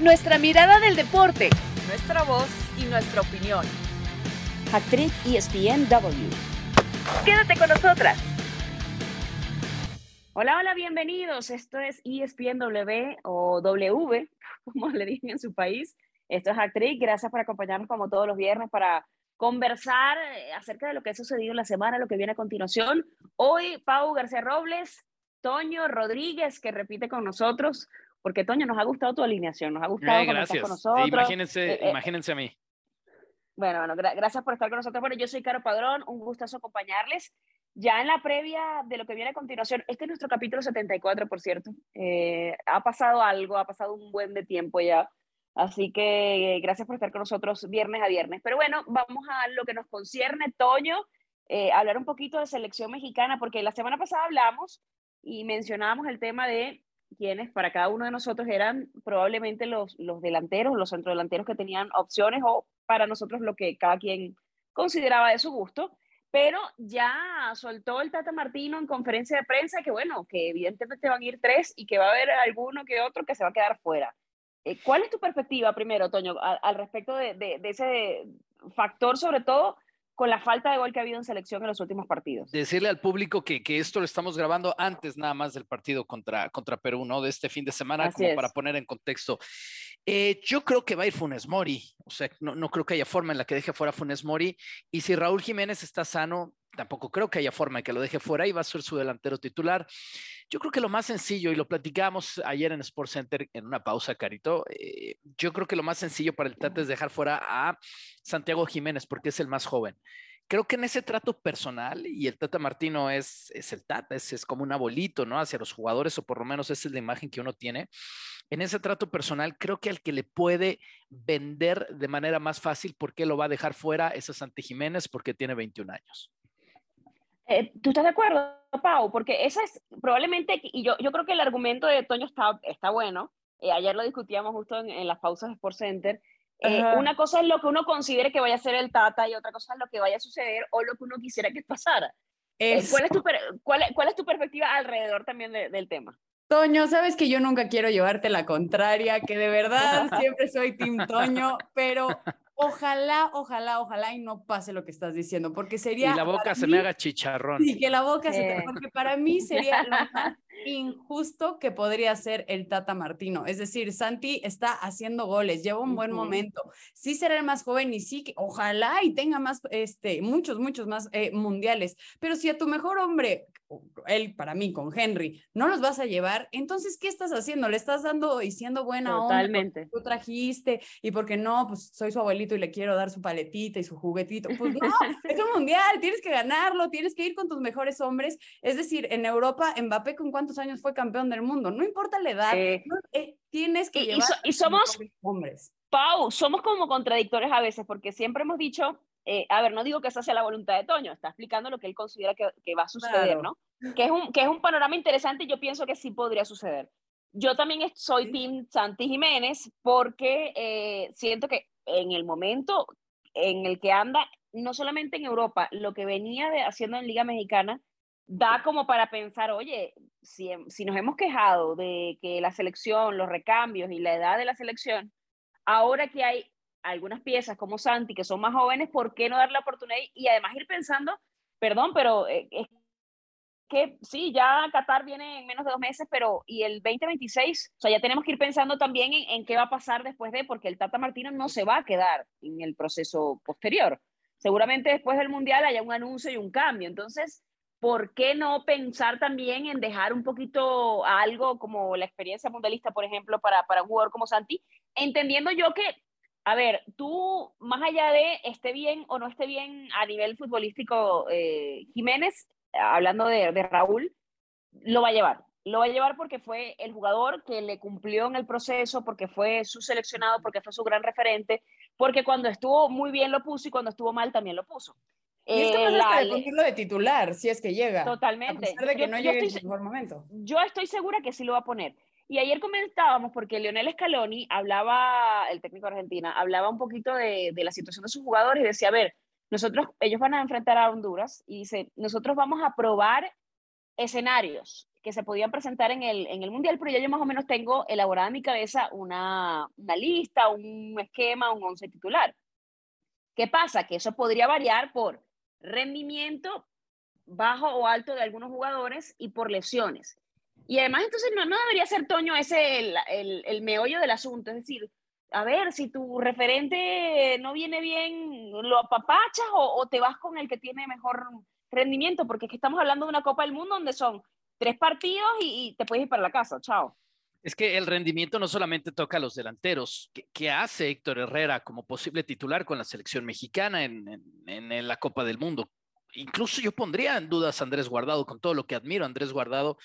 nuestra mirada del deporte, nuestra voz y nuestra opinión. Actriz ESPNW. Quédate con nosotras. Hola, hola, bienvenidos. Esto es ESPNW o W, como le dicen en su país. Esto es Actriz. Gracias por acompañarnos como todos los viernes para conversar eh, acerca de lo que ha sucedido en la semana, lo que viene a continuación. Hoy, Pau García Robles, Toño Rodríguez, que repite con nosotros porque Toño, nos ha gustado tu alineación, nos ha gustado estar con nosotros. imagínense, eh, eh, imagínense a mí. Bueno, bueno, gracias por estar con nosotros. Bueno, yo soy Caro Padrón, un gustazo acompañarles. Ya en la previa de lo que viene a continuación, este es nuestro capítulo 74, por cierto. Eh, ha pasado algo, ha pasado un buen de tiempo ya. Así que gracias por estar con nosotros viernes a viernes. Pero bueno, vamos a lo que nos concierne, Toño, hablar un poquito de selección mexicana, porque la semana pasada hablamos y mencionábamos el tema de quienes para cada uno de nosotros eran probablemente los, los delanteros, los centrodelanteros que tenían opciones o para nosotros lo que cada quien consideraba de su gusto. Pero ya soltó el Tata Martino en conferencia de prensa que, bueno, que evidentemente van a ir tres y que va a haber alguno que otro que se va a quedar fuera. Eh, ¿Cuál es tu perspectiva primero, Toño, al, respecto de, de ese factor, sobre todo con la falta de gol que ha habido en selección en los últimos partidos. Decirle al público que, que esto lo estamos grabando antes nada más del partido contra, contra Perú, ¿no? De este fin de semana, como para poner en contexto. Eh, yo creo que va a ir Funes Mori, o sea, no, no creo que haya forma en la que deje fuera Funes Mori. Y si Raúl Jiménez está sano, tampoco creo que haya forma de que lo deje fuera y va a ser su delantero titular. Yo creo que lo más sencillo, y lo platicamos ayer en Sports Center en una pausa, Carito, eh, yo creo que lo más sencillo para el Tata es dejar fuera a Santiago Jiménez porque es el más joven. Creo que en ese trato personal, y el Tata Martino es, es el Tata, es, es como un abuelito, ¿no? Hacia los jugadores, o por lo menos esa es la imagen que uno tiene. En ese trato personal, creo que al que le puede vender de manera más fácil por qué lo va a dejar fuera es a Santi Jiménez porque tiene 21 años. Eh, ¿Tú estás de acuerdo, Pau? Porque esa es probablemente, y yo, yo creo que el argumento de Toño está, está bueno. Eh, ayer lo discutíamos justo en, las pausas de Sport Center. Eh, una cosa es lo que uno considere que vaya a ser el Tata y otra cosa es lo que vaya a suceder o lo que uno quisiera que pasara. ¿cuál, es tu, cuál, cuál, es tu perspectiva alrededor también del tema? Toño, sabes que yo nunca quiero llevarte la contraria, que de verdad siempre soy Tim Toño, pero Ojalá, ojalá, ojalá y no pase lo que estás diciendo, porque sería... Y la boca se me haga chicharrón. Sí, que la boca se te... Porque para mí sería lo más injusto que podría ser el Tata Martino. Es decir, Santi está haciendo goles, lleva un buen momento. Sí será el más joven y sí que ojalá y tenga más, este, muchos, muchos más eh, mundiales. Pero si a tu mejor hombre él para mí con Henry, no los vas a llevar, entonces, ¿qué estás haciendo? Le estás dando y siendo buena Totalmente. Tú trajiste y porque no, pues soy su abuelito y le quiero dar su paletita y su juguetito. Pues no, es un mundial, tienes que ganarlo, tienes que ir con tus mejores hombres. Es decir, en Europa, Mbappé con cuántos años fue campeón del mundo, no importa la edad, eh, tienes que llevar y, somos hombres. Pau, somos como contradictores a veces porque siempre hemos dicho eh, a ver, no digo que esa sea la voluntad de Toño, está explicando lo que él considera que, que va a suceder, ¿no? Que es, un, que es un panorama interesante y yo pienso que sí podría suceder. Yo también soy Team Santi Jiménez porque eh, siento que en el momento en el que anda, no solamente en Europa, lo que venía de, haciendo en Liga Mexicana, da como para pensar, oye, si, si nos hemos quejado de que la selección, los recambios y la edad de la selección, ahora que hay algunas piezas como Santi, que son más jóvenes, ¿por qué no darle la oportunidad? Y además ir pensando, perdón, pero eh, es que sí, ya Qatar viene en menos de dos meses, pero y el 2026, o sea, ya tenemos que ir pensando también en, qué va a pasar después de, porque el Tata Martino no se va a quedar en el proceso posterior. Seguramente después del Mundial haya un anuncio y un cambio. Entonces, ¿por qué no pensar también en dejar un poquito algo como la experiencia mundialista, por ejemplo, para, para un jugador como Santi? Entendiendo yo que a ver, tú, más allá de esté bien o no esté bien a nivel futbolístico, eh, Jiménez, hablando de, Raúl, lo va a llevar. Lo va a llevar porque fue el jugador que le cumplió en el proceso, porque fue su seleccionado, porque fue su gran referente, porque cuando estuvo muy bien lo puso y cuando estuvo mal también lo puso. Y es que eh, la, de de titular, si es que llega. Totalmente. A pesar de que no llegue en su mejor momento. Yo estoy segura que sí lo va a poner. Y ayer comentábamos, porque Leonel Scaloni hablaba, el técnico de Argentina, hablaba un poquito de, la situación de sus jugadores y decía, a ver, nosotros, ellos van a enfrentar a Honduras y dice, nosotros vamos a probar escenarios que se podían presentar en el, en el Mundial, pero ya yo más o menos tengo elaborada en mi cabeza una, una lista, un esquema, un once titular. ¿Qué pasa? Que eso podría variar por rendimiento bajo o alto de algunos jugadores y por lesiones. Y además, entonces, no, debería ser, Toño, ese el, el, el meollo del asunto. Es decir, a ver, si tu referente no viene bien, ¿lo apapachas o, te vas con el que tiene mejor rendimiento? Porque es que estamos hablando de una Copa del Mundo donde son tres partidos y, te puedes ir para la casa, chao. Es que el rendimiento no solamente toca a los delanteros. ¿Qué, hace Héctor Herrera como posible titular con la selección mexicana en, en, en la Copa del Mundo? Incluso yo pondría en dudas a Andrés Guardado, con todo lo que admiro a Andrés Guardado,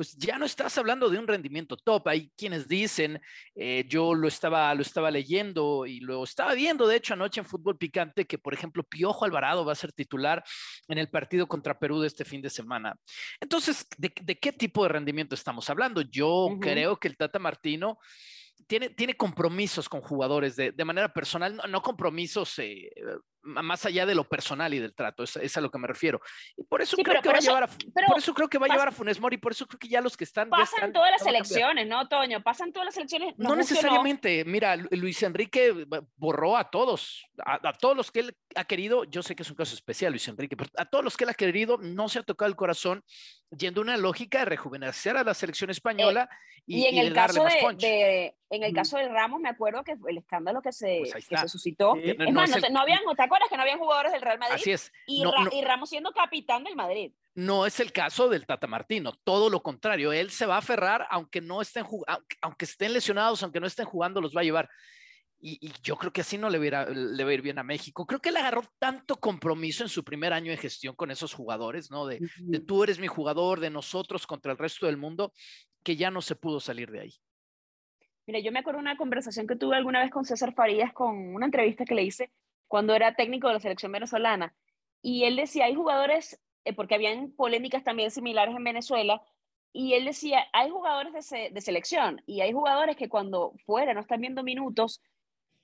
pues ya no estás hablando de un rendimiento top. Hay quienes dicen, eh, yo lo estaba, lo estaba leyendo y lo estaba viendo, de hecho, anoche en Fútbol Picante, que por ejemplo Piojo Alvarado va a ser titular en el partido contra Perú de este fin de semana. Entonces, ¿de, qué tipo de rendimiento estamos hablando? Yo creo que el Tata Martino tiene, tiene compromisos con jugadores de, de manera personal, no, compromisos eh, más allá de lo personal y del trato, es, a lo que me refiero. Y por eso creo que va a llevar a, por eso creo que va a llevar a Funes Mori, por eso creo que ya los que están pasan todas las elecciones, ¿no, Toño? Pasan todas las elecciones. No, necesariamente. Mira, Luis Enrique borró a todos, a, todos los que él ha querido. Yo sé que es un caso especial, Luis Enrique, pero a todos los que él ha querido no se ha tocado el corazón yendo una lógica de rejuvenecer a la selección española eh, y, en el caso de, en el caso de Ramos me acuerdo que el escándalo que se, pues que se suscitó, es más, no, no, habían acuerdas que no habían jugadores del Real Madrid? Así es. Y, Ramos siendo capitán del Madrid. No es el caso del Tata Martino, todo lo contrario, él se va a aferrar aunque no estén aunque estén lesionados, aunque no estén jugando, los va a llevar. Y, yo creo que así no le, le va a ir bien a México. Creo que él agarró tanto compromiso en su primer año de gestión con esos jugadores, ¿no? De, de tú eres mi jugador, de nosotros contra el resto del mundo, que ya no se pudo salir de ahí. Mira, yo me acuerdo una conversación que tuve alguna vez con César Farías, con una entrevista que le hice, cuando era técnico de la selección venezolana. Y él decía, hay jugadores, eh, porque habían polémicas también similares en Venezuela, y él decía, hay jugadores de, de, selección y hay jugadores que cuando fuera no están viendo minutos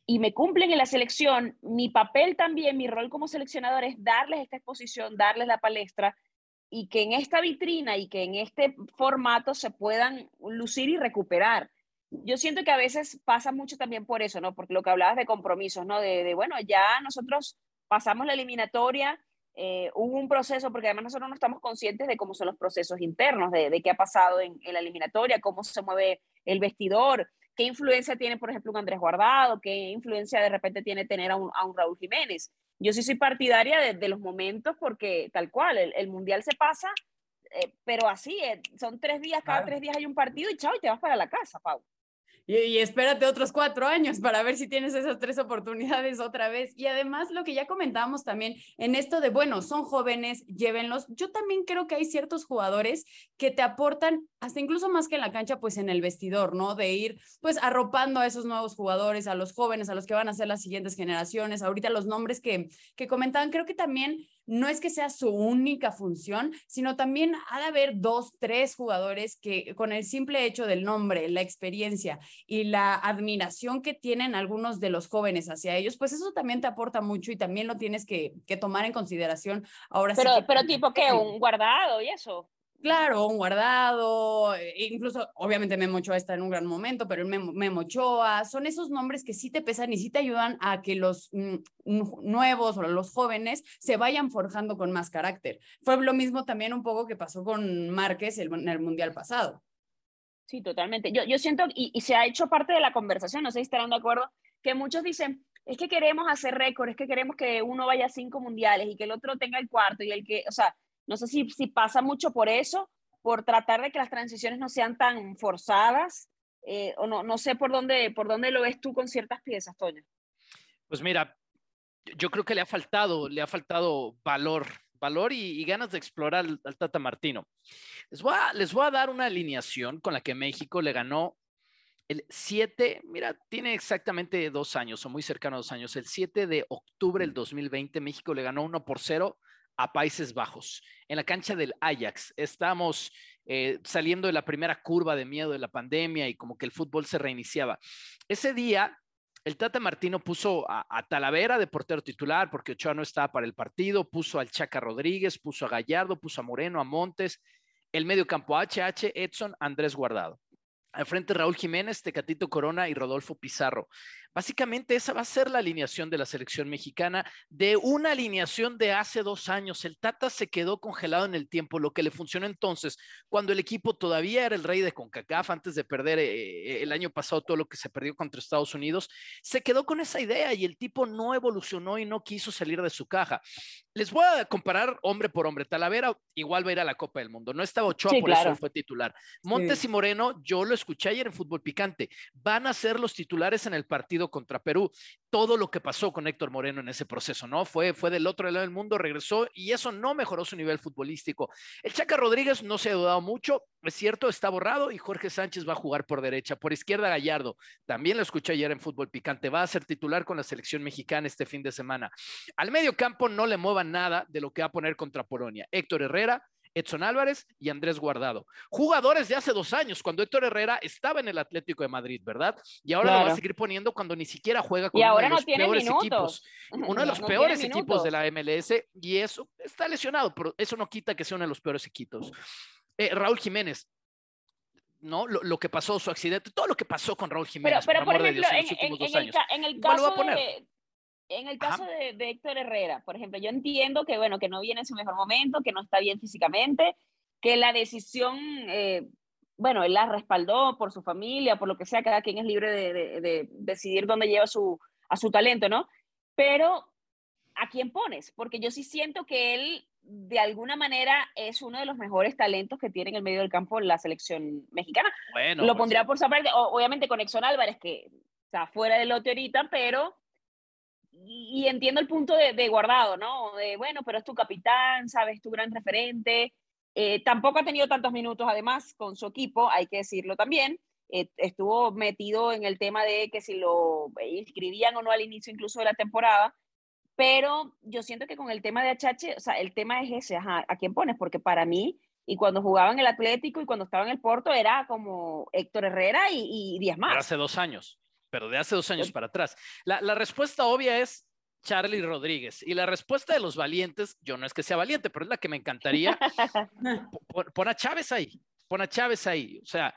y me cumplen en la selección, mi papel también, mi rol como seleccionador es darles esta exposición, darles la palestra y que en esta vitrina y que en este formato se puedan lucir y recuperar yo siento que a veces pasa mucho también por eso, ¿no? Porque lo que hablabas de compromisos, ¿no? De, bueno, ya nosotros pasamos la eliminatoria, eh, hubo un proceso, porque además nosotros no estamos conscientes de cómo son los procesos internos, de, de qué ha pasado en, en, la eliminatoria, cómo se mueve el vestidor, qué influencia tiene, por ejemplo, un Andrés Guardado, qué influencia de repente tiene tener a un, a un Raúl Jiménez. Yo sí soy partidaria de, de los momentos porque tal cual, el, el Mundial se pasa, eh, pero así, eh, son tres días, cada tres días hay un partido y chao, y te vas para la casa, Pau. Y, espérate otros cuatro años para ver si tienes esas tres oportunidades otra vez. Y además, lo que ya comentábamos también en esto de, bueno, son jóvenes, llévenlos. Yo también creo que hay ciertos jugadores que te aportan hasta incluso más que en la cancha, pues en el vestidor, ¿no? De ir pues arropando a esos nuevos jugadores, a los jóvenes, a los que van a ser las siguientes generaciones. Ahorita los nombres que, que comentaban, creo que también no es que sea su única función, sino también ha de haber dos, tres jugadores que con el simple hecho del nombre, la experiencia y la admiración que tienen algunos de los jóvenes hacia ellos, pues eso también te aporta mucho y también lo tienes que, tomar en consideración. Ahora pero, sí pero tipo que un guardado y eso. Claro, un guardado, eh, incluso obviamente Memo Ochoa está en un gran momento, pero el Memo, Ochoa, son esos nombres que sí te pesan y sí te ayudan a que los mm, nuevos o los jóvenes se vayan forjando con más carácter. Fue lo mismo también un poco que pasó con Márquez en el Mundial pasado. Sí, totalmente. Yo, yo siento, y, y se ha hecho parte de la conversación, no sé si estarán de acuerdo, que muchos dicen, es que queremos hacer récord, es que queremos que uno vaya a cinco mundiales y que el otro tenga el cuarto y el que, o sea, no sé si, si pasa mucho por eso, por tratar de que las transiciones no sean tan forzadas, eh, o no, no sé por dónde, por dónde lo ves tú con ciertas piezas, Toño. Pues mira, yo creo que le ha faltado, le ha faltado valor, valor y, ganas de explorar al, Tata Martino. Les voy, a, les voy a dar una alineación con la que México le ganó el 7, mira, tiene exactamente dos años o muy cercano a dos años. El 7 de octubre del 2020, México le ganó 1 por 0 a Países Bajos, en la cancha del Ajax. Estamos eh, saliendo de la primera curva de miedo de la pandemia y como que el fútbol se reiniciaba. Ese día, el Tata Martino puso a, Talavera de portero titular porque Ochoa no estaba para el partido, puso al Chaca Rodríguez, puso a Gallardo, puso a Moreno, a Montes. El medio campo HH, Edson, Andrés Guardado. Al frente Raúl Jiménez, Tecatito Corona y Rodolfo Pizarro. Básicamente esa va a ser la alineación de la selección mexicana de una alineación de hace dos años. El Tata se quedó congelado en el tiempo, lo que le funcionó entonces, cuando el equipo todavía era el rey de CONCACAF, antes de perder eh, el año pasado todo lo que se perdió contra Estados Unidos, se quedó con esa idea y el tipo no evolucionó y no quiso salir de su caja. Les voy a comparar hombre por hombre. Talavera igual va a ir a la Copa del Mundo. No estaba Ochoa, por eso fue titular. Montes y Moreno, yo lo escuché ayer en Fútbol Picante, van a ser los titulares en el partido contra Perú. Todo lo que pasó con Héctor Moreno en ese proceso, ¿no? Fue, fue del otro lado del mundo, regresó y eso no mejoró su nivel futbolístico. El Chaca Rodríguez no se ha dudado mucho, es cierto, está borrado y Jorge Sánchez va a jugar por derecha. Por izquierda, Gallardo, también lo escuché ayer en Fútbol Picante, va a ser titular con la selección mexicana este fin de semana. Al medio campo no le muevan nada de lo que va a poner contra Polonia. Héctor Herrera, Edson Álvarez y Andrés Guardado. Jugadores de hace dos años, cuando Héctor Herrera estaba en el Atlético de Madrid, ¿verdad? Y ahora lo va a seguir poniendo cuando ni siquiera juega con uno de los peores equipos. Uno de los peores equipos de la MLS y eso está lesionado, pero eso no quita que sea uno de los peores equipos. Eh, Raúl Jiménez, ¿no? Lo, que pasó, su accidente, todo lo que pasó con Raúl Jiménez. Pero, por, ejemplo, en, el, caso de, en el caso de, Héctor Herrera, por ejemplo, yo entiendo que, bueno, que no viene en su mejor momento, que no está bien físicamente, que la decisión, eh, bueno, él la respaldó por su familia, por lo que sea, cada quien es libre de, decidir dónde lleva su, a su talento, ¿no? Pero, ¿a quién pones? Porque yo sí siento que él, de alguna manera, es uno de los mejores talentos que tiene en el medio del campo la selección mexicana. Bueno, lo pondría por su parte, obviamente con Exxon Álvarez, que está fuera del lote ahorita, pero y, entiendo el punto de, guardado, ¿no? De, bueno, pero es tu capitán, sabes, tu gran referente. Eh, tampoco ha tenido tantos minutos, además, con su equipo, hay que decirlo también. Eh, estuvo metido en el tema de que si lo inscribían o no al inicio incluso de la temporada, pero yo siento que con el tema de Achache, o sea, el tema es ese, ajá, ¿a quién pones? Porque para mí, y cuando jugaba en el Atlético y cuando estaba en el Porto, era como Héctor Herrera y, y diez más. hace dos años pero de hace dos años para atrás. La, respuesta obvia es Charlie Rodríguez. Y la respuesta de los valientes, yo no es que sea valiente, pero es la que me encantaría. Pon, a Chávez ahí, pon a Chávez ahí. O sea,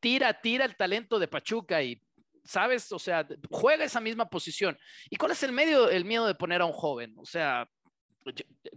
tira, tira el talento de Pachuca y, ¿sabes? O sea, juega esa misma posición. ¿Y cuál es el medio, el miedo de poner a un joven? O sea,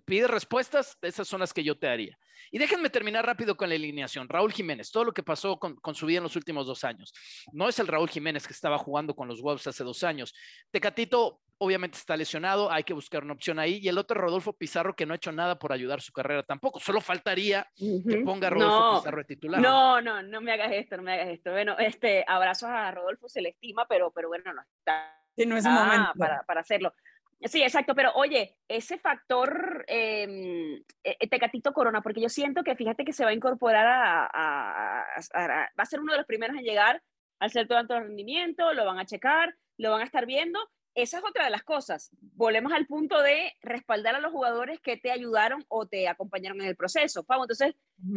pide respuestas, esas son las que yo te haría. Y déjenme terminar rápido con la alineación. Raúl Jiménez, todo lo que pasó con, su vida en los últimos dos años. No es el Raúl Jiménez que estaba jugando con los Wolves hace dos años. Tecatito obviamente está lesionado, hay que buscar una opción ahí. Y el otro Rodolfo Pizarro que no ha hecho nada por ayudar su carrera tampoco. Solo faltaría que ponga a Rodolfo Pizarro de titular. No, no, no me hagas esto, no me hagas esto. Bueno, este, abrazos a Rodolfo, se le estima, pero, pero bueno, no está. no es momento. Para, para hacerlo. Sí, exacto, pero oye, ese factor eh, Tecatito Corona, porque yo siento que fíjate que se va a incorporar a, va a ser uno de los primeros en llegar al centro de alto rendimiento, lo van a checar, lo van a estar viendo. Esa es otra de las cosas. Volvemos al punto de respaldar a los jugadores que te ayudaron o te acompañaron en el proceso. Pau, entonces,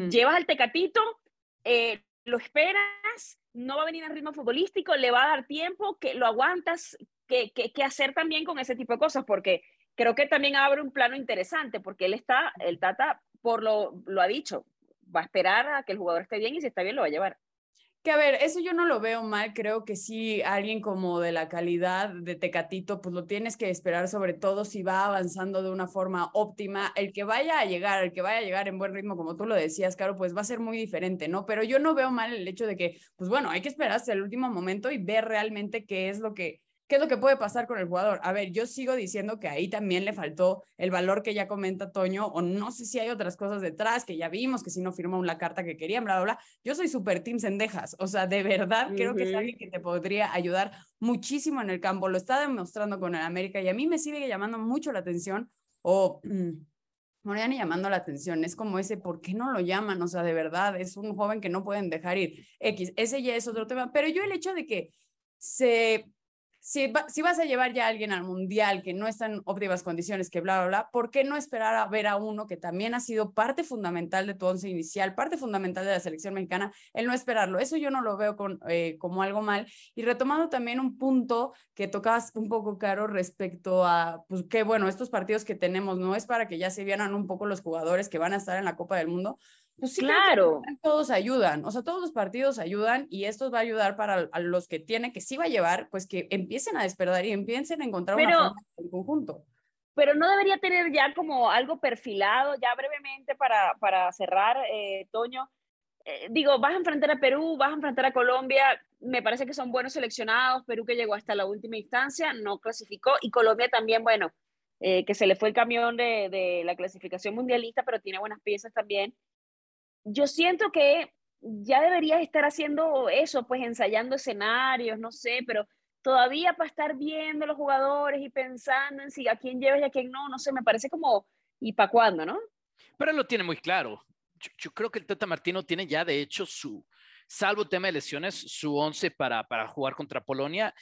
llevas al Tecatito, eh, lo esperas, no va a venir al ritmo futbolístico, le va a dar tiempo, que lo aguantas, qué, qué, hacer también con ese tipo de cosas, porque creo que también abre un plano interesante, porque él está, el Tata, por lo, lo ha dicho, va a esperar a que el jugador esté bien y si está bien lo va a llevar. Que a ver, eso yo no lo veo mal, creo que sí, alguien como de la calidad de Tecatito, pues lo tienes que esperar sobre todo si va avanzando de una forma óptima. El que vaya a llegar, el que vaya a llegar en buen ritmo, como tú lo decías, Caro, pues va a ser muy diferente, ¿no? Pero yo no veo mal el hecho de que, pues bueno, hay que esperar hasta el último momento y ver realmente qué es lo que ¿Qué es lo que puede pasar con el jugador? A ver, yo sigo diciendo que ahí también le faltó el valor que ya comenta Toño, o no sé si hay otras cosas detrás que ya vimos, que si no firmó la carta que querían, bla, bla, bla. Yo soy súper team Sendejas, o sea, de verdad creo que es alguien que te podría ayudar muchísimo en el campo. Lo está demostrando con el América y a mí me sigue llamando mucho la atención, o... Mm, Moriani llamando la atención, es como ese, ¿por qué no lo llaman? O sea, de verdad, es un joven que no pueden dejar ir. X, ese ya es otro tema, pero yo el hecho de que se si, si, vas a llevar ya a alguien al mundial que no está en óptimas condiciones, que bla, bla, bla, ¿por qué no esperar a ver a uno que también ha sido parte fundamental de tu once inicial, parte fundamental de la selección mexicana, el no esperarlo? Eso yo no lo veo con, eh, como algo mal. Y retomando también un punto que tocabas un poco, Caro, respecto a, pues que bueno, estos partidos que tenemos no es para que ya se vieran un poco los jugadores que van a estar en la Copa del Mundo, Pues sí, claro. todos ayudan, o sea, todos los partidos ayudan y esto va a ayudar para a los que tiene, que sí va a llevar, pues que empiecen a despertar y empiecen a encontrar una forma en conjunto. Pero no debería tener ya como algo perfilado, ya brevemente para, para cerrar, eh, Toño. Eh, digo, vas a enfrentar a Perú, vas a enfrentar a Colombia, me parece que son buenos seleccionados, Perú que llegó hasta la última instancia, no clasificó, y Colombia también, bueno, eh, que se le fue el camión de, de la clasificación mundialista, pero tiene buenas piezas también yo siento que ya deberías estar haciendo eso, pues ensayando escenarios, no sé, pero todavía para estar viendo los jugadores y pensando en si a quién llevas y a quién no, no sé, me parece como, ¿y para cuándo, no? Pero él lo tiene muy claro. Yo, creo que el Tata Martino tiene ya, de hecho, su, salvo tema de lesiones, su once para, para jugar contra Polonia.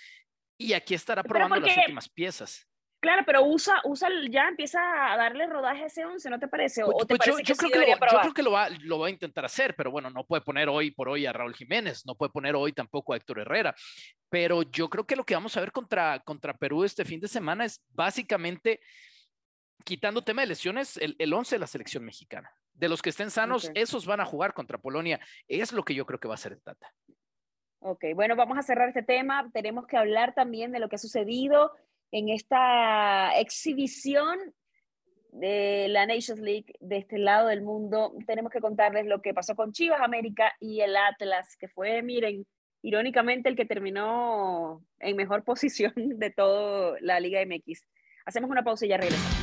Y aquí estará probando las últimas piezas. Claro, pero usa, usa, ya empieza a darle rodaje a ese 11, ¿no te parece? ¿O, pues, te pues parece yo, creo que lo, yo, creo que lo va, lo va a intentar hacer, pero bueno, no puede poner hoy por hoy a Raúl Jiménez, no puede poner hoy tampoco a Héctor Herrera. Pero yo creo que lo que vamos a ver contra, contra Perú este fin de semana es básicamente, quitando tema de lesiones, el, el 11 de la selección mexicana. De los que estén sanos, esos van a jugar contra Polonia. Es lo que yo creo que va a ser el Tata. Ok, bueno, vamos a cerrar este tema. Tenemos que hablar también de lo que ha sucedido en esta exhibición de la Nations League de este lado del mundo, tenemos que contarles lo que pasó con Chivas América y el Atlas, que fue, miren, irónicamente el que terminó en mejor posición de toda la Liga MX. Hacemos una pausa y ya regresamos.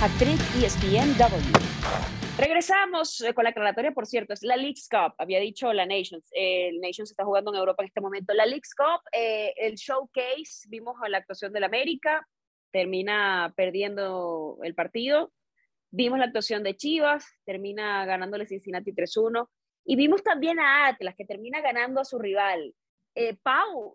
Actriz ESPN W. Regresamos eh, con la aclaratoria, por cierto, es la Leagues Cup, había dicho la Nations, el Nations está jugando en Europa en este momento. La Leagues Cup, eh, el showcase, vimos la actuación del América, termina perdiendo el partido, vimos la actuación de Chivas, termina ganándole Cincinnati 3-1, y vimos también a Atlas, que termina ganando a su rival. Eh, Pau,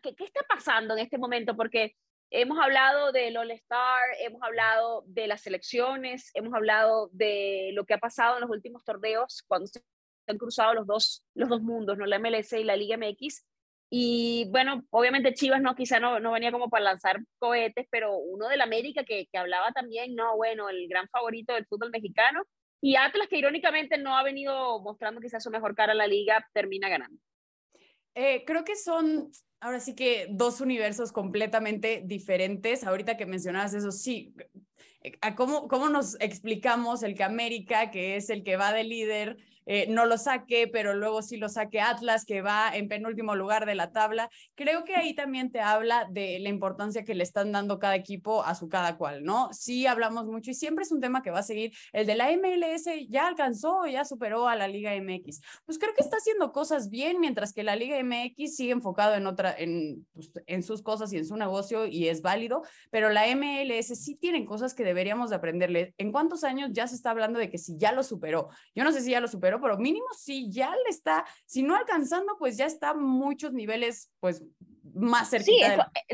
¿qué, ¿qué, está pasando en este momento? Porque Hemos hablado del All-Star, hemos hablado de las selecciones, hemos hablado de lo que ha pasado en los últimos torneos cuando se han cruzado los dos, los dos mundos, ¿no? la MLS y la Liga MX. Y bueno, obviamente Chivas no, quizá no, no venía como para lanzar cohetes, pero uno del América que, que hablaba también, no, bueno, el gran favorito del fútbol mexicano. Y Atlas, que irónicamente no ha venido mostrando quizás su mejor cara a la liga, termina ganando. Eh, creo que son ahora sí que dos universos completamente diferentes. Ahorita que mencionabas eso, sí, ¿cómo, cómo nos explicamos el que América, que es el que va de líder, eh, no lo saque, pero luego sí lo saque Atlas, que va en penúltimo lugar de la tabla. Creo que ahí también te habla de la importancia que le están dando cada equipo a su cada cual, ¿no? Sí hablamos mucho y siempre es un tema que va a seguir. El de la MLS ya alcanzó, ya superó a la Liga MX. Pues creo que está haciendo cosas bien, mientras que la Liga MX sigue enfocado en otra, en, pues, en sus cosas y en su negocio y es válido, pero la MLS sí tienen cosas que deberíamos de aprenderle. ¿En cuántos años ya se está hablando de que si ya lo superó? Yo no sé si ya lo superó pero mínimo si ya le está, si no alcanzando, pues ya está muchos niveles, pues más cerca. Sí,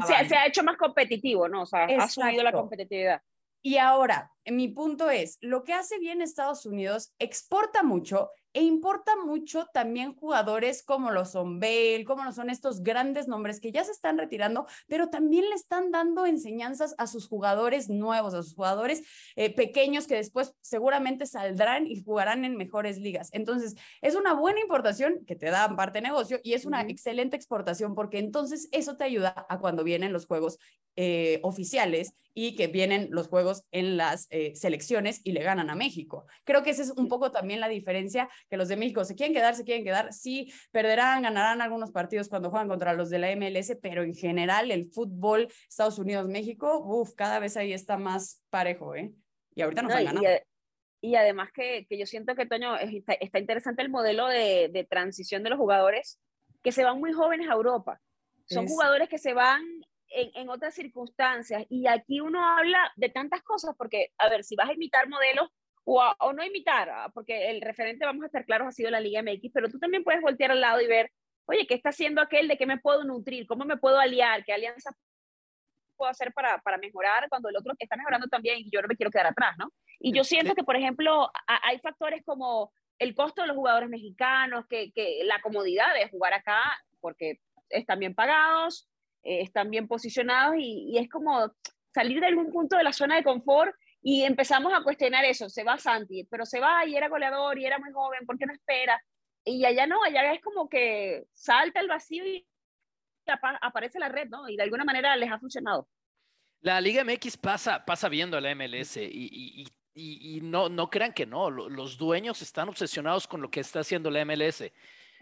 se, ha hecho más competitivo, ¿no? O sea, ha subido la competitividad. Y ahora, mi punto es, lo que hace bien Estados Unidos exporta mucho e importa mucho también jugadores como lo son Bale, como lo son estos grandes nombres que ya se están retirando, pero también le están dando enseñanzas a sus jugadores nuevos, a sus jugadores eh, pequeños que después seguramente saldrán y jugarán en mejores ligas. Entonces, es una buena importación que te da parte de negocio y es una excelente exportación porque entonces eso te ayuda a cuando vienen los juegos eh, oficiales y que vienen los juegos en las eh, selecciones y le ganan a México. Creo que esa es un poco también la diferencia que los de México se quieren quedar, se quieren quedar, sí, perderán, ganarán algunos partidos cuando juegan contra los de la MLS, pero en general el fútbol Estados Unidos-México, uff, cada vez ahí está más parejo, ¿eh? Y ahorita nos no, han ganado. Y, además que, que, yo siento que, Toño, está, está interesante el modelo de, de, transición de los jugadores que se van muy jóvenes a Europa. Son jugadores que se van en, en, otras circunstancias. Y aquí uno habla de tantas cosas, porque, a ver, si vas a imitar modelos, o, no imitar, ah, porque el referente, vamos a estar claros, ha sido la Liga MX, pero tú también puedes voltear al lado y ver, oye, ¿qué está haciendo aquel? ¿De qué me puedo nutrir? ¿Cómo me puedo aliar? ¿Qué alianza puedo hacer para, para mejorar cuando el otro está mejorando también y yo no me quiero quedar atrás, ¿no? Y yo siento que, por ejemplo, hay factores como el costo de los jugadores mexicanos, que, que la comodidad de jugar acá, porque están bien pagados, eh, están bien posicionados y, es como salir de algún punto de la zona de confort Y empezamos a cuestionar eso, se va Santi, pero se va y era goleador y era muy joven, ¿por qué no espera? Y allá no, allá es como que salta el vacío y aparece la red, ¿no? Y de alguna manera les ha funcionado. La Liga MX pasa, pasa viendo la MLS y, y, no, no crean que no, los dueños están obsesionados con lo que está haciendo la MLS.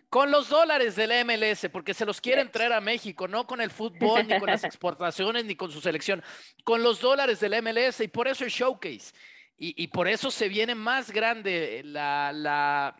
Con los dólares de la MLS, porque se los quieren traer a México, no con el fútbol, ni con las exportaciones, ni con su selección, con los dólares de la MLS y por eso el showcase. Y, por eso se viene más grande la, la,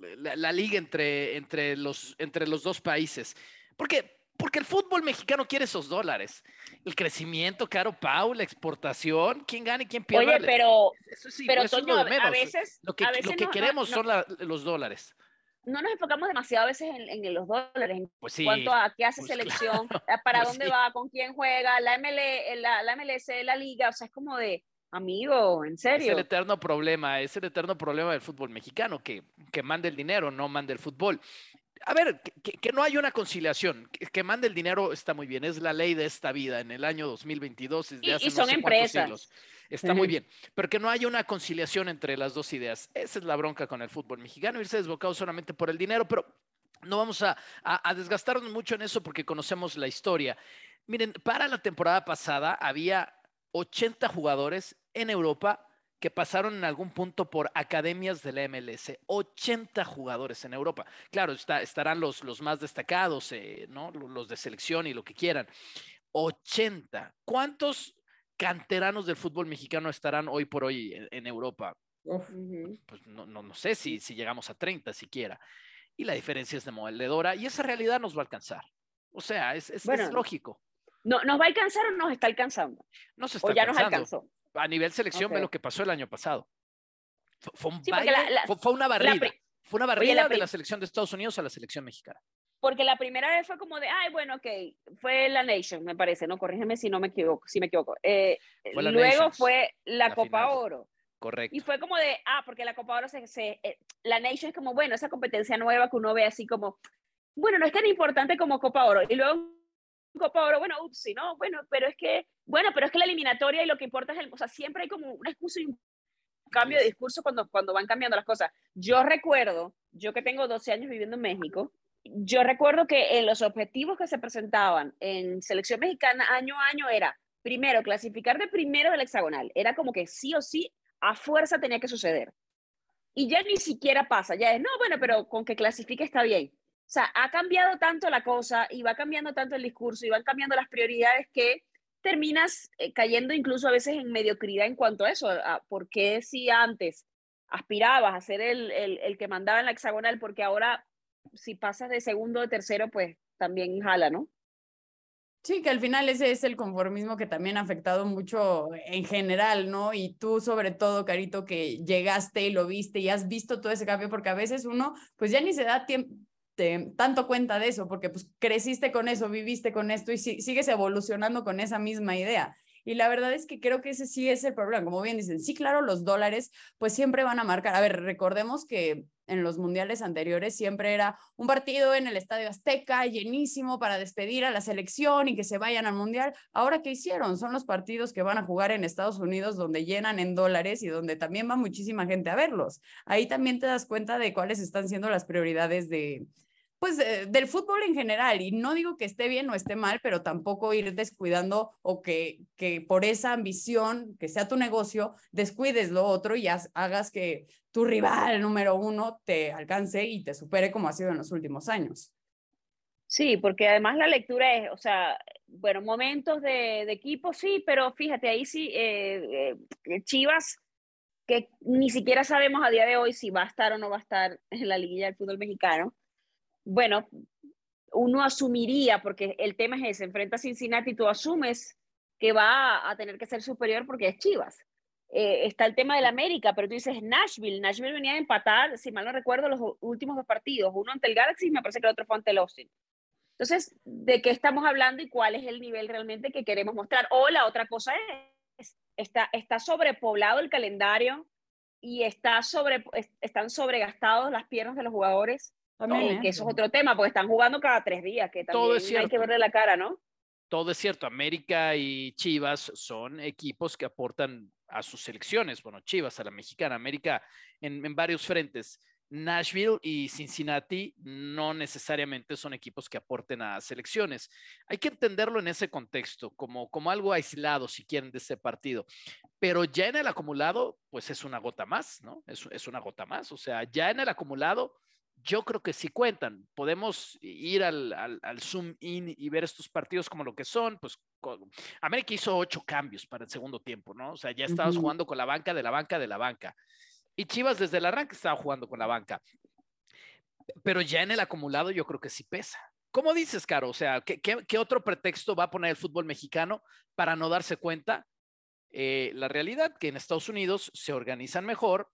la, liga entre, entre, los, entre los dos países. Porque porque el fútbol mexicano quiere esos dólares. El crecimiento, Caro Pau, la exportación, quién gana y quién pierde. Oye, pero, eso sí, pero a veces lo que, lo que queremos son los dólares. No nos enfocamos demasiado a veces en, los dólares, en pues cuanto a qué hace pues selección, para pues dónde va, con quién juega, la, ML, la, la MLS, la liga, o sea, es como de, amigo, en serio. Es el eterno problema, es el eterno problema del fútbol mexicano, que, que mande el dinero, no mande el fútbol a ver, que, no hay una conciliación, que, mande el dinero está muy bien, es la ley de esta vida en el año 2022, desde hace y son empresas. Siglos. Está muy bien, pero que no haya una conciliación entre las dos ideas. Esa es la bronca con el fútbol mexicano, irse desbocado solamente por el dinero, pero no vamos a, a desgastarnos mucho en eso porque conocemos la historia. Miren, para la temporada pasada había 80 jugadores en Europa que pasaron en algún punto por academias de la MLS. 80 jugadores en Europa. Claro, está, estarán los, los más destacados, eh, ¿no? los de selección y lo que quieran. 80. ¿Cuántos canteranos del fútbol mexicano estarán hoy por hoy en, Europa? Pues no, no, no, sé si, si llegamos a 30 siquiera. Y la diferencia es demoledora y esa realidad nos va a alcanzar. O sea, es, es, lógico. No, ¿Nos va a alcanzar o nos está alcanzando? Nos está o ya nos alcanzó a nivel selección ve lo que pasó el año pasado. Fue, una barrida. fue una barrida de la selección de Estados Unidos a la selección mexicana. Porque la primera vez fue como de, ay, bueno, ok, fue la Nation, me parece, ¿no? Corrígeme si no me equivoco, si me equivoco. Eh, luego fue la, Copa Oro. Correcto. Y fue como de, ah, porque la Copa Oro se, se eh, la Nation es como, bueno, esa competencia nueva que uno ve así como, bueno, no es tan importante como Copa Oro. Y luego Oro, bueno, ups, sí, no, bueno, pero es que, bueno, pero es que la eliminatoria y lo que importa es el, o sea, siempre hay como una excusa y un cambio de discurso cuando, cuando van cambiando las cosas. Yo recuerdo, yo que tengo 12 años viviendo en México, yo recuerdo que en los objetivos que se presentaban en selección mexicana año a año era, primero, clasificar de primero del hexagonal. Era como que sí o sí, a fuerza tenía que suceder. Y ya ni siquiera pasa, ya es, no, bueno, pero con que clasifique está bien. O sea, ha cambiado tanto la cosa y va cambiando tanto el discurso y van cambiando las prioridades que terminas eh, cayendo incluso a veces en mediocridad en cuanto a eso. A ¿Por qué si antes aspirabas a ser el, el, el, que mandaba en la hexagonal? Porque ahora si pasas de segundo o tercero, pues también jala, ¿no? Sí, que al final ese es el conformismo que también ha afectado mucho en general, ¿no? Y tú sobre todo, Carito, que llegaste y lo viste y has visto todo ese cambio, porque a veces uno pues ya ni se da tiempo, tanto cuenta de eso, porque pues creciste con eso, viviste con esto y sigues evolucionando con esa misma idea. Y la verdad es que creo que ese sí es el problema. Como bien dicen, sí, claro, los dólares pues siempre van a marcar. A ver, recordemos que en los mundiales anteriores siempre era un partido en el Estadio Azteca llenísimo para despedir a la selección y que se vayan al mundial. Ahora, ¿qué hicieron? Son los partidos que van a jugar en Estados Unidos donde llenan en dólares y donde también va muchísima gente a verlos. Ahí también te das cuenta de cuáles están siendo las prioridades de, pues eh, del fútbol en general. Y no digo que esté bien o esté mal, pero tampoco ir descuidando o que, que por esa ambición, que sea tu negocio, descuides lo otro y hagas que tu rival número uno te alcance y te supere como ha sido en los últimos años. Sí, porque además la lectura es, o sea, bueno, momentos de, de equipo, sí, pero fíjate, ahí sí, eh, eh, Chivas, que ni siquiera sabemos a día de hoy si va a estar o no va a estar en la liguilla del fútbol mexicano, bueno, uno asumiría, porque el tema es ese, enfrenta a Cincinnati, tú asumes que va a tener que ser superior porque es Chivas. Eh, está el tema del América, pero tú dices Nashville. Nashville venía a empatar, si mal no recuerdo, los últimos dos partidos, uno ante el Galaxy y me parece que el otro fue ante el Austin. Entonces, ¿de qué estamos hablando y cuál es el nivel realmente que queremos mostrar? O la otra cosa es, está, está sobrepoblado el calendario y está sobre, están sobregastados las piernas de los jugadores eh, que eso es otro tema, porque están jugando cada tres días, que también hay que verle la cara, ¿no? Todo es cierto. América y Chivas son equipos que aportan a sus selecciones, bueno, Chivas, a la mexicana, América en, en varios frentes. Nashville y Cincinnati no necesariamente son equipos que aporten a selecciones. Hay que entenderlo en ese contexto, como, como algo aislado, si quieren, de ese partido. Pero ya en el acumulado, pues es una gota más, ¿no? Es, es una gota más. O sea, ya en el acumulado, yo creo que sí cuentan. Podemos ir al, al, zoom in y ver estos partidos como lo que son. Pues América hizo ocho cambios para el segundo tiempo, ¿no? O sea, ya estabas jugando con la banca de la banca de la banca. Y Chivas desde el arranque estaba jugando con la banca. Pero ya en el acumulado yo creo que sí pesa. ¿Cómo dices, Caro? O sea, ¿qué, otro pretexto va a poner el fútbol mexicano para no darse cuenta? Eh, la realidad que en Estados Unidos se organizan mejor,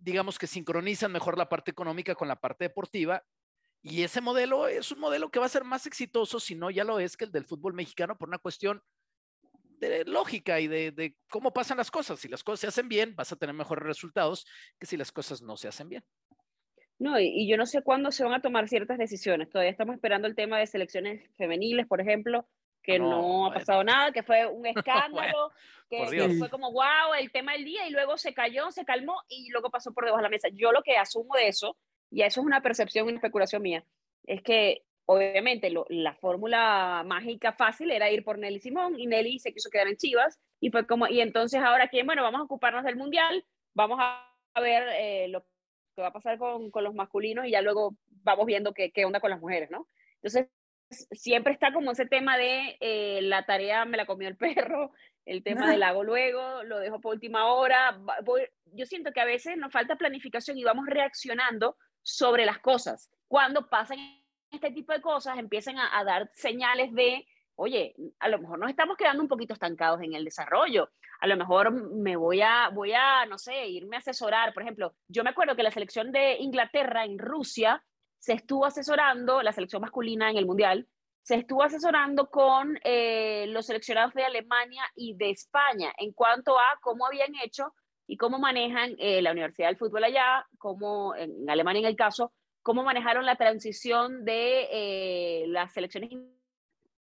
digamos que sincronizan mejor la parte económica con la parte deportiva, y ese modelo es un modelo que va a ser más exitoso, si no ya lo es, que el del fútbol mexicano por una cuestión de lógica y de, cómo pasan las cosas. Si las cosas se hacen bien, vas a tener mejores resultados que si las cosas no se hacen bien. No, y, yo no sé cuándo se van a tomar ciertas decisiones. Todavía estamos esperando el tema de selecciones femeniles, por ejemplo, que no, ha pasado nada, que fue un escándalo, que, fue como, wow, el tema del día, y luego se cayó, se calmó, y luego pasó por debajo de la mesa. Yo lo que asumo de eso, y eso es una percepción, una especulación mía, es que obviamente la fórmula mágica fácil era ir por Nelly Simón y Nelly se quiso quedar en Chivas y fue como, y entonces ahora quién, bueno, vamos a ocuparnos del Mundial, vamos a, ver eh, lo que va a pasar con, con, los masculinos y ya luego vamos viendo qué, qué onda con las mujeres, ¿no? Entonces, siempre está como ese tema de eh, la tarea me la comió el perro, el tema del hago luego, lo dejo por última hora. yo siento que a veces nos falta planificación y vamos reaccionando sobre las cosas. Cuando pasan este tipo de cosas empiecen a, dar señales de, oye, a lo mejor nos estamos quedando un poquito estancados en el desarrollo, a lo mejor me voy a, voy a, no sé, irme a asesorar, por ejemplo, yo me acuerdo que la selección de Inglaterra en Rusia se estuvo asesorando, la selección masculina en el Mundial, se estuvo asesorando con eh, los seleccionados de Alemania y de España en cuanto a cómo habían hecho y cómo manejan eh, la Universidad del Fútbol allá, como en Alemania en el caso, cómo manejaron la transición de eh, las selecciones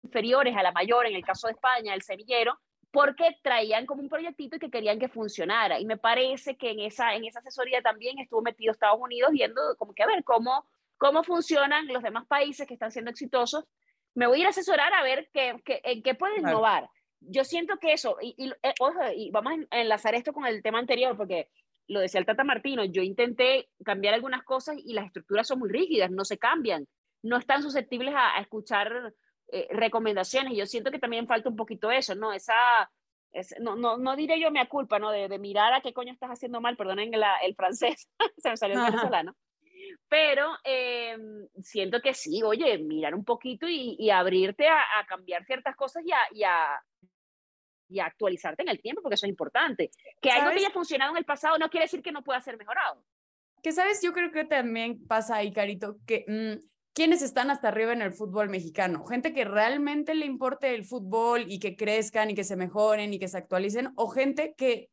inferiores a la mayor, en el caso de España, el semillero, porque traían como un proyectito y que querían que funcionara. Y me parece que en esa, en esa asesoría también estuvo metido Estados Unidos viendo como que a ver cómo, cómo funcionan los demás países que están siendo exitosos. Me voy a ir a asesorar a ver qué, qué en qué pueden innovar. Yo siento que eso, y, y, eh, y vamos a enlazar esto con el tema anterior, porque lo decía el Tata Martino, yo intenté cambiar algunas cosas y las estructuras son muy rígidas, no se cambian, no están susceptibles a, escuchar eh, recomendaciones. Yo siento que también falta un poquito eso, ¿no? Esa, no, no, no diré yo mi culpa, ¿no? De, mirar a qué coño estás haciendo mal, perdonen el francés, se me salió el venezolano. Pero em, siento que sí, oye, mirar un poquito y, abrirte a, cambiar ciertas cosas y a, y actualizarte en el tiempo, porque eso es importante. Que algo que haya funcionado en el pasado no quiere decir que no pueda ser mejorado. Que sabes, yo creo que también pasa ahí, Carito, que mm, quienes están hasta arriba en el fútbol mexicano, gente que realmente le importe el fútbol y que crezcan y que se mejoren y que se actualicen, o gente que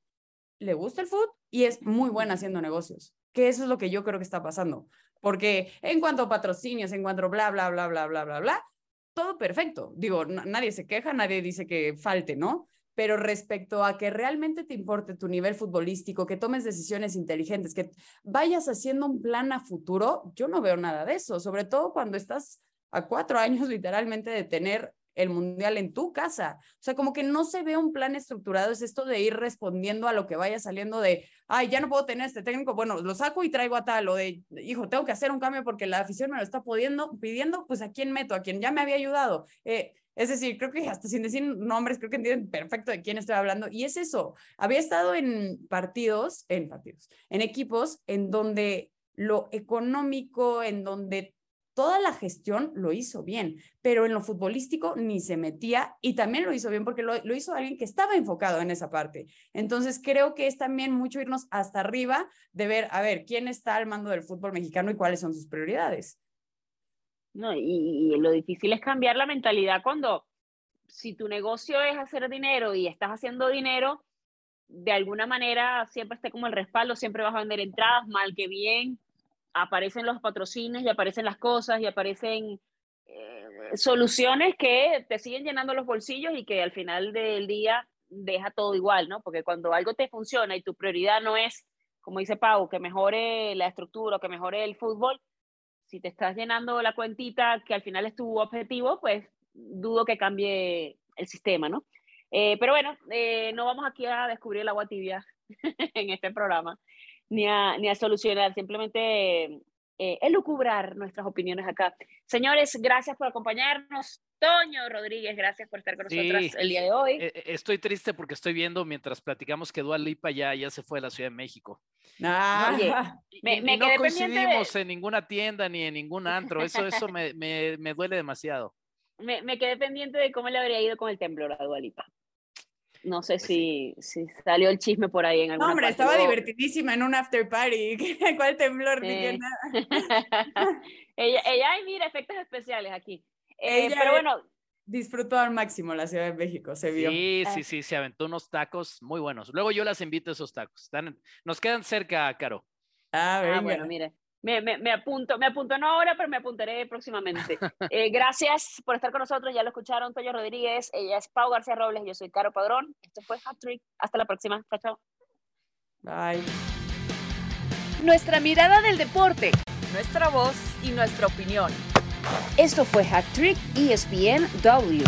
le gusta el fútbol y es muy buena haciendo negocios, que eso es lo que yo creo que está pasando, porque en cuanto a patrocinios, en cuanto a bla, bla, bla, bla, bla, bla, bla, todo perfecto. Digo, nadie se queja, nadie dice que falte, ¿no? pero respecto a que realmente te importe tu nivel futbolístico, que tomes decisiones inteligentes, que vayas haciendo un plan a futuro, yo no veo nada de eso, sobre todo cuando estás a cuatro años literalmente de tener el mundial en tu casa. O sea, como que no se ve un plan estructurado, es esto de ir respondiendo a lo que vaya saliendo de, ay, ya no puedo tener este técnico, bueno, lo saco y traigo a tal, o de, hijo, tengo que hacer un cambio porque la afición me lo está pidiendo, pidiendo, pues a quién meto, a quien ya me había ayudado. Eh, es decir, creo que hasta sin decir nombres, creo que entienden perfecto de quién estoy hablando. Y es eso, había estado en partidos, en partidos, en equipos en donde lo económico, en donde toda la gestión lo hizo bien, pero en lo futbolístico ni se metía y también lo hizo bien porque lo, hizo alguien que estaba enfocado en esa parte. Entonces creo que es también mucho irnos hasta arriba de ver, a ver, quién está al mando del fútbol mexicano y cuáles son sus prioridades. No, y, lo difícil es cambiar la mentalidad cuando, si tu negocio es hacer dinero y estás haciendo dinero, de alguna manera siempre esté como el respaldo, siempre vas a vender entradas, mal que bien, aparecen los patrocinios y aparecen las cosas y aparecen eh, soluciones que te siguen llenando los bolsillos y que al final del día deja todo igual, ¿no? Porque cuando algo te funciona y tu prioridad no es, como dice Pau, que mejore la estructura, que mejore el fútbol, si te estás llenando la cuentita que al final es tu objetivo, pues dudo que cambie el sistema, ¿no? Eh, pero bueno, eh, no vamos aquí a descubrir el agua tibia en este programa, ni a, ni a solucionar, simplemente eh, elucubrar nuestras opiniones acá. Señores, gracias por acompañarnos. Toño Rodríguez, gracias por estar con nosotros el día de hoy. Eh, eh, estoy triste porque estoy viendo mientras platicamos que Dual Lipa ya, ya se fue a la Ciudad de México. Ah, Oye, me, no coincidimos en ninguna tienda ni en ningún antro. Eso, eso me, me, duele demasiado. Me, quedé pendiente de cómo le habría ido con el temblor a Dualipa. No sé pues si, si, salió el chisme por ahí en alguna No, hombre, estaba divertidísima en un after party. ¿Cuál temblor? Ni nada. ella, ella, ay, mira, efectos especiales aquí. Eh, pero bueno. Disfrutó al máximo la Ciudad de México, se vio. Sí, sí, sí, se aventó unos tacos muy buenos. Luego yo las invito a esos tacos. nos quedan cerca, Caro. Ah, ah bueno, mire. Me, me, me, apunto, me apunto no ahora, pero me apuntaré próximamente. Eh, gracias por estar con nosotros, ya lo escucharon, Toyo Rodríguez, ella es Pau García Robles, yo soy Caro Padrón. Esto fue Hat Trick. Hasta la próxima. Chao, chao. Bye. Nuestra mirada del deporte, nuestra voz y nuestra opinión. Esto fue Hat Trick ESPN W.